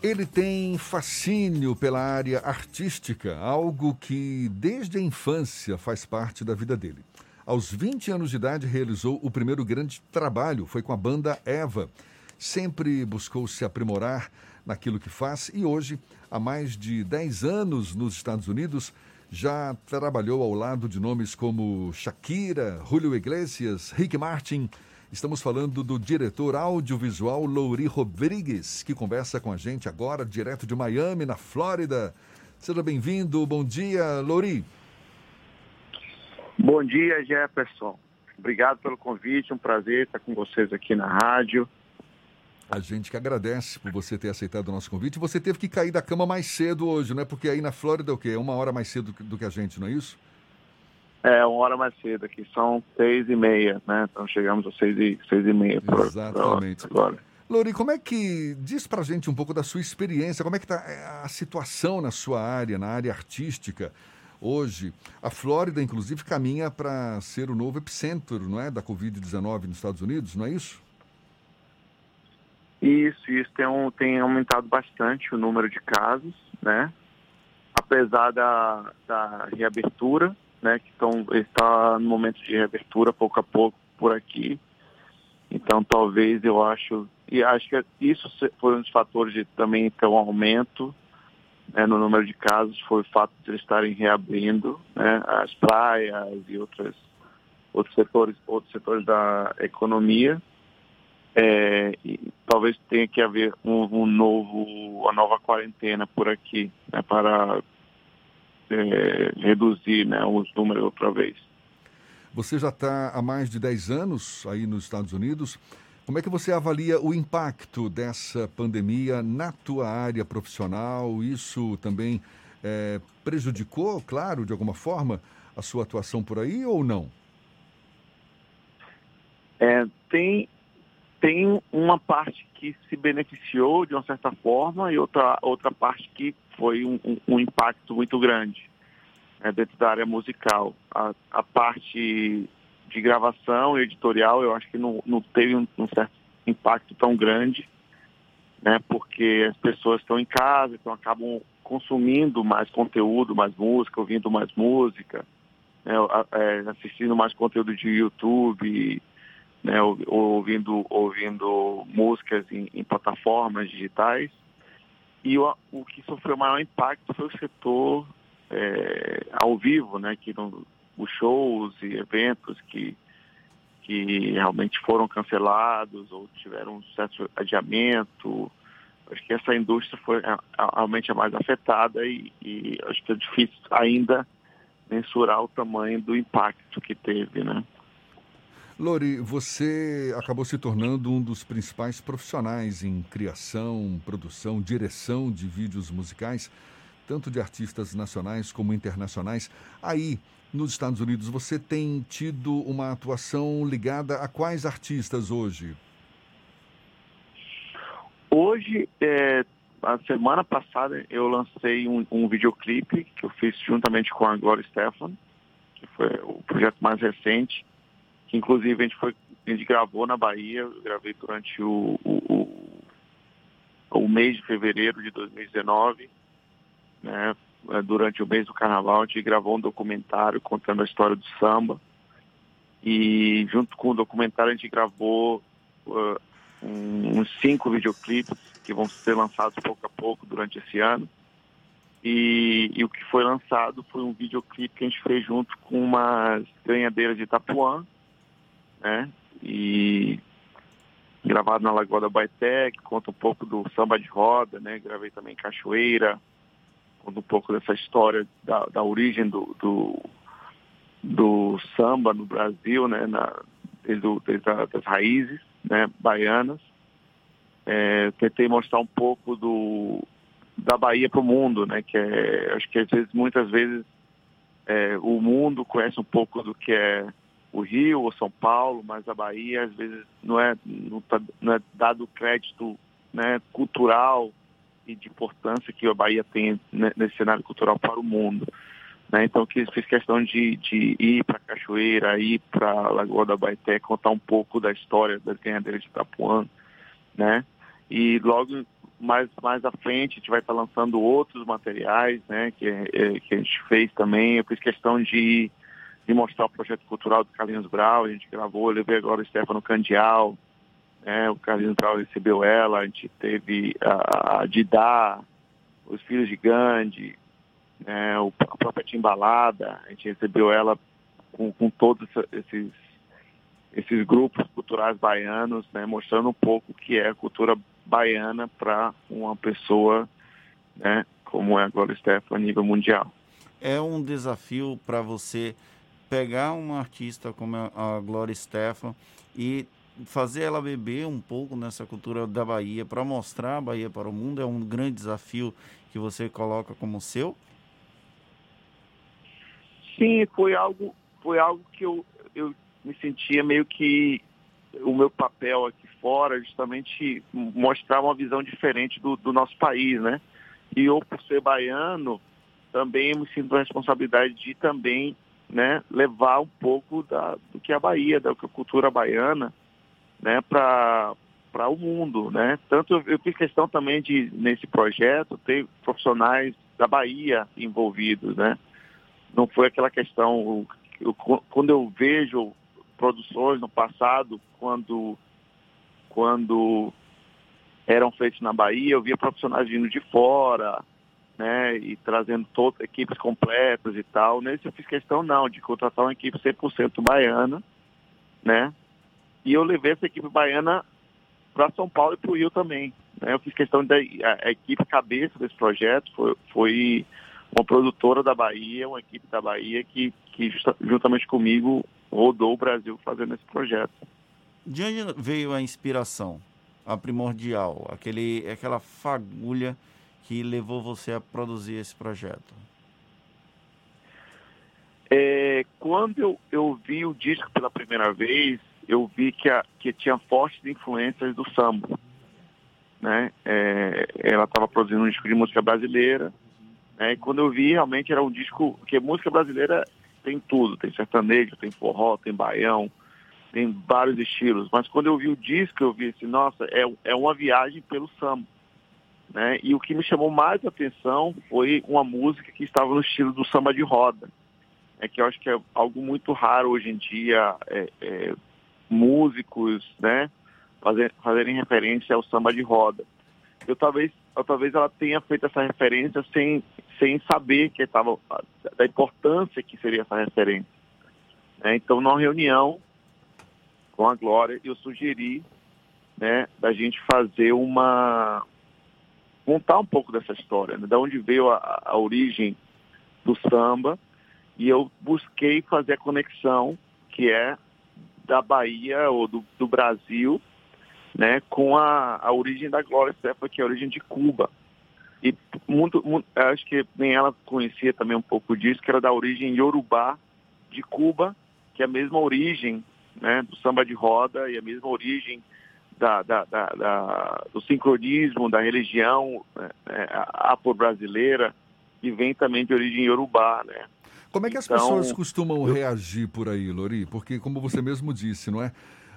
Ele tem fascínio pela área artística, algo que desde a infância faz parte da vida dele. Aos 20 anos de idade, realizou o primeiro grande trabalho, foi com a banda Eva. Sempre buscou se aprimorar naquilo que faz e hoje, há mais de 10 anos nos Estados Unidos, já trabalhou ao lado de nomes como Shakira, Julio Iglesias, Rick Martin Estamos falando do diretor audiovisual Louri Rodrigues, que conversa com a gente agora, direto de Miami, na Flórida. Seja bem-vindo. Bom dia, Louri. Bom dia, Jefferson. Obrigado pelo convite, um prazer estar com vocês aqui na rádio. A gente que agradece por você ter aceitado o nosso convite. Você teve que cair da cama mais cedo hoje, não é? Porque aí na Flórida é o quê? É uma hora mais cedo do que a gente, não é isso? É, uma hora mais cedo aqui, são seis e meia, né? Então chegamos às seis e, seis e meia. Por, Exatamente. agora. Lori, como é que, diz pra gente um pouco da sua experiência, como é que está é, a situação na sua área, na área artística hoje? A Flórida, inclusive, caminha para ser o novo epicentro, não é, da Covid-19 nos Estados Unidos, não é isso? Isso, isso tem, um, tem aumentado bastante o número de casos, né? Apesar da, da reabertura, né, que estão, está no momento de reabertura pouco a pouco por aqui. Então, talvez eu acho, e acho que isso foi um dos fatores de também ter um aumento né, no número de casos, foi o fato de eles estarem reabrindo né, as praias e outras, outros, setores, outros setores da economia. É, talvez tenha que haver um, um, novo, uma nova quarentena por aqui, né, para é, reduzir né, os números outra vez. Você já está há mais de 10 anos aí nos Estados Unidos. Como é que você avalia o impacto dessa pandemia na tua área profissional? Isso também é, prejudicou, claro, de alguma forma, a sua atuação por aí ou não? É, tem, tem uma parte que se beneficiou de uma certa forma e outra, outra parte que foi um, um, um impacto muito grande né, dentro da área musical. A, a, parte de gravação e editorial eu acho que não, não teve um, um, certo impacto tão grande, né, porque as pessoas estão em casa, então acabam consumindo mais conteúdo, mais música, ouvindo mais música, né, é, assistindo mais conteúdo de YouTube, né, ouvindo, ouvindo músicas em, em plataformas digitais. E o, o, que sofreu maior impacto foi o setor é, ao vivo, né, que os shows e eventos que, que realmente foram cancelados ou tiveram um certo adiamento. Acho que essa indústria foi realmente a mais afetada e, e acho que é difícil ainda mensurar o tamanho do impacto que teve, né? Lori, você acabou se tornando um dos principais profissionais em criação, produção, direção de vídeos musicais, tanto de artistas nacionais como internacionais. Aí, nos Estados Unidos, você tem tido uma atuação ligada a quais artistas hoje? Hoje, é, a semana passada, eu lancei um, um videoclipe que eu fiz juntamente com a Gloria Stefan, que foi o projeto mais recente que inclusive a gente foi, a gente gravou na Bahia, eu gravei durante o, o, o, mês de fevereiro de 2019, né? Durante o mês do carnaval, a gente gravou um documentário contando a história do samba. E junto com o documentário a gente gravou uh, uns cinco videoclipes que vão ser lançados pouco a pouco durante esse ano. E, e, o que foi lançado foi um videoclipe que a gente fez junto com umas ganhadeiras de Itapuã, né? E gravado na Lagoa da Baité, que conta um pouco do samba de roda, né? Gravei também Cachoeira, conta um pouco dessa história da, da origem do, do, do, samba no Brasil, né? Na, desde, desde das raízes né? baianas. É, tentei mostrar um pouco do, da Bahia para o mundo, né? Que é, acho que às vezes, muitas vezes, é, o mundo conhece um pouco do que é o Rio ou São Paulo, mas a Bahia às vezes não é, não, tá, não é dado crédito né, cultural e de importância que a Bahia tem nesse cenário cultural para o mundo. Né? Então, que fiz questão de, de ir para Cachoeira, ir para Lagoa da Baité, contar um pouco da história das ganhadeiras de Itapuã, né? E logo mais, mais à frente a gente vai estar lançando outros materiais, né, que, é, que a gente fez também. Eu fiz questão de, mostrar o projeto cultural do Carlinhos Brau, a gente gravou, eu levei agora o Stefano Candial, né, o Carlinhos Brau recebeu ela, a gente teve a, Didá, os Filhos de Gandhi, né, a própria Timbalada, a gente recebeu ela com, com todos esses esses grupos culturais baianos, né, mostrando um pouco o que é a cultura baiana para uma pessoa né, como é agora o Stefan a nível mundial. É um desafio para você pegar uma artista como a Glória Stefan e fazer ela beber um pouco nessa cultura da Bahia para mostrar a Bahia para o mundo é um grande desafio que você coloca como seu? Sim, foi algo foi algo que eu, eu me sentia meio que o meu papel aqui fora justamente mostrar uma visão diferente do, do nosso país, né? E eu, por ser baiano, também me sinto a responsabilidade de também né, levar um pouco da, do que é a Bahia, da cultura baiana, né, para o mundo, né? Tanto eu, eu fiz questão também de, nesse projeto, ter profissionais da Bahia envolvidos, né? Não foi aquela questão, eu, quando eu vejo produções no passado, quando, quando eram feitos na Bahia, eu via profissionais vindo de fora, né, e trazendo todas equipes completas e tal. Nesse eu fiz questão não, de contratar uma equipe 100% baiana, né, e eu levei essa equipe baiana para São Paulo e para o Rio também. Né? Eu fiz questão da a, a equipe cabeça desse projeto, foi, foi uma produtora da Bahia, uma equipe da Bahia que, que justa, juntamente comigo rodou o Brasil fazendo esse projeto. De onde veio a inspiração, a primordial, aquele, aquela fagulha que levou você a produzir esse projeto? É, quando eu, eu vi o disco pela primeira vez, eu vi que, a, que tinha fortes influências do samba. Né? É, ela estava produzindo um disco de música brasileira, né? e quando eu vi, realmente era um disco, que música brasileira tem tudo, tem sertanejo, tem forró, tem baião, tem vários estilos. Mas quando eu vi o disco, eu vi assim, nossa, é, é uma viagem pelo samba. Né? E o que me chamou mais atenção foi uma música que estava no estilo do samba de roda. É que eu acho que é algo muito raro hoje em dia, é, é, músicos, né, fazer, fazerem referência ao samba de roda. Eu talvez, eu, talvez ela tenha feito essa referência sem, sem saber que estava da importância que seria essa referência. É, então, numa reunião com a Glória, eu sugeri né, da gente fazer uma contar um pouco dessa história, né, da onde veio a, a origem do samba, e eu busquei fazer a conexão que é da Bahia ou do, do Brasil, né, com a, a origem da Glória Estefan, que é a origem de Cuba. E muito, muito, acho que nem ela conhecia também um pouco disso, que era da origem Yorubá de Cuba, que é a mesma origem né, do samba de roda e a mesma origem da, da, da, do sincronismo, da religião é, é, afro-brasileira, que vem também de origem Yorubá, né? Como é que as então, pessoas costumam eu... reagir por aí, Lori? Porque, como você mesmo disse, não é?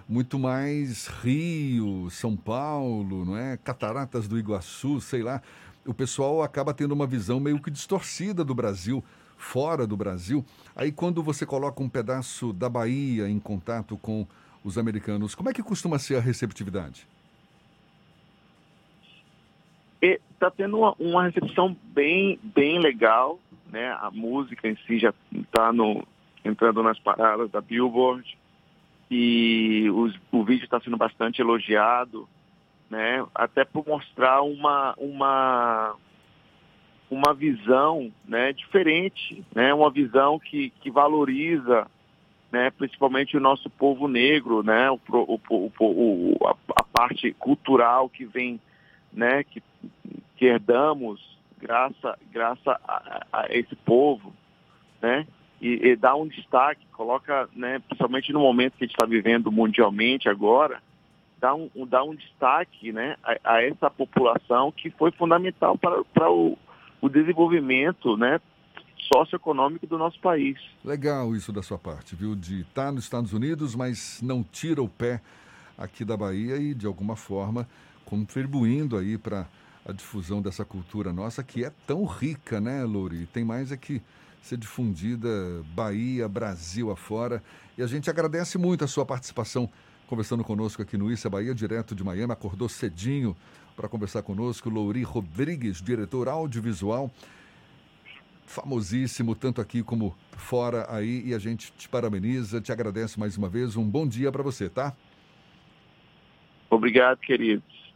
Muito mais Rio, São Paulo, não é? Cataratas do Iguaçu, sei lá o pessoal acaba tendo uma visão meio que distorcida do Brasil, fora do Brasil. Aí quando você coloca um pedaço da Bahia em contato com os americanos, como é que costuma ser a receptividade? Está tendo uma, uma, recepção bem, bem legal, né? A música em si já está entrando nas paradas da Billboard e os, o vídeo está sendo bastante elogiado né? Até por mostrar uma uma uma visão, né, diferente, né? Uma visão que, que valoriza, né, principalmente o nosso povo negro, né? O, o, o, o a, a, parte cultural que vem, né, que, que herdamos graças graças a, a esse povo, né? E, e, dá um destaque, coloca, né, principalmente no momento que a gente está vivendo mundialmente agora, dar um, dar um destaque né, a, a, essa população que foi fundamental para, para o, o desenvolvimento né, socioeconômico do nosso país. Legal isso da sua parte, viu? De estar tá nos Estados Unidos, mas não tira o pé aqui da Bahia e, de alguma forma, contribuindo aí para a difusão dessa cultura nossa que é tão rica, né, Louri? Tem mais é que ser difundida Bahia, Brasil afora. E a gente agradece muito a sua participação conversando conosco aqui no Issa Bahia, direto de Miami. Acordou cedinho para conversar conosco. Louri Rodrigues, diretor audiovisual, famosíssimo, tanto aqui como fora aí. E a gente te parabeniza, te agradece mais uma vez. Um bom dia para você, tá? Obrigado, queridos.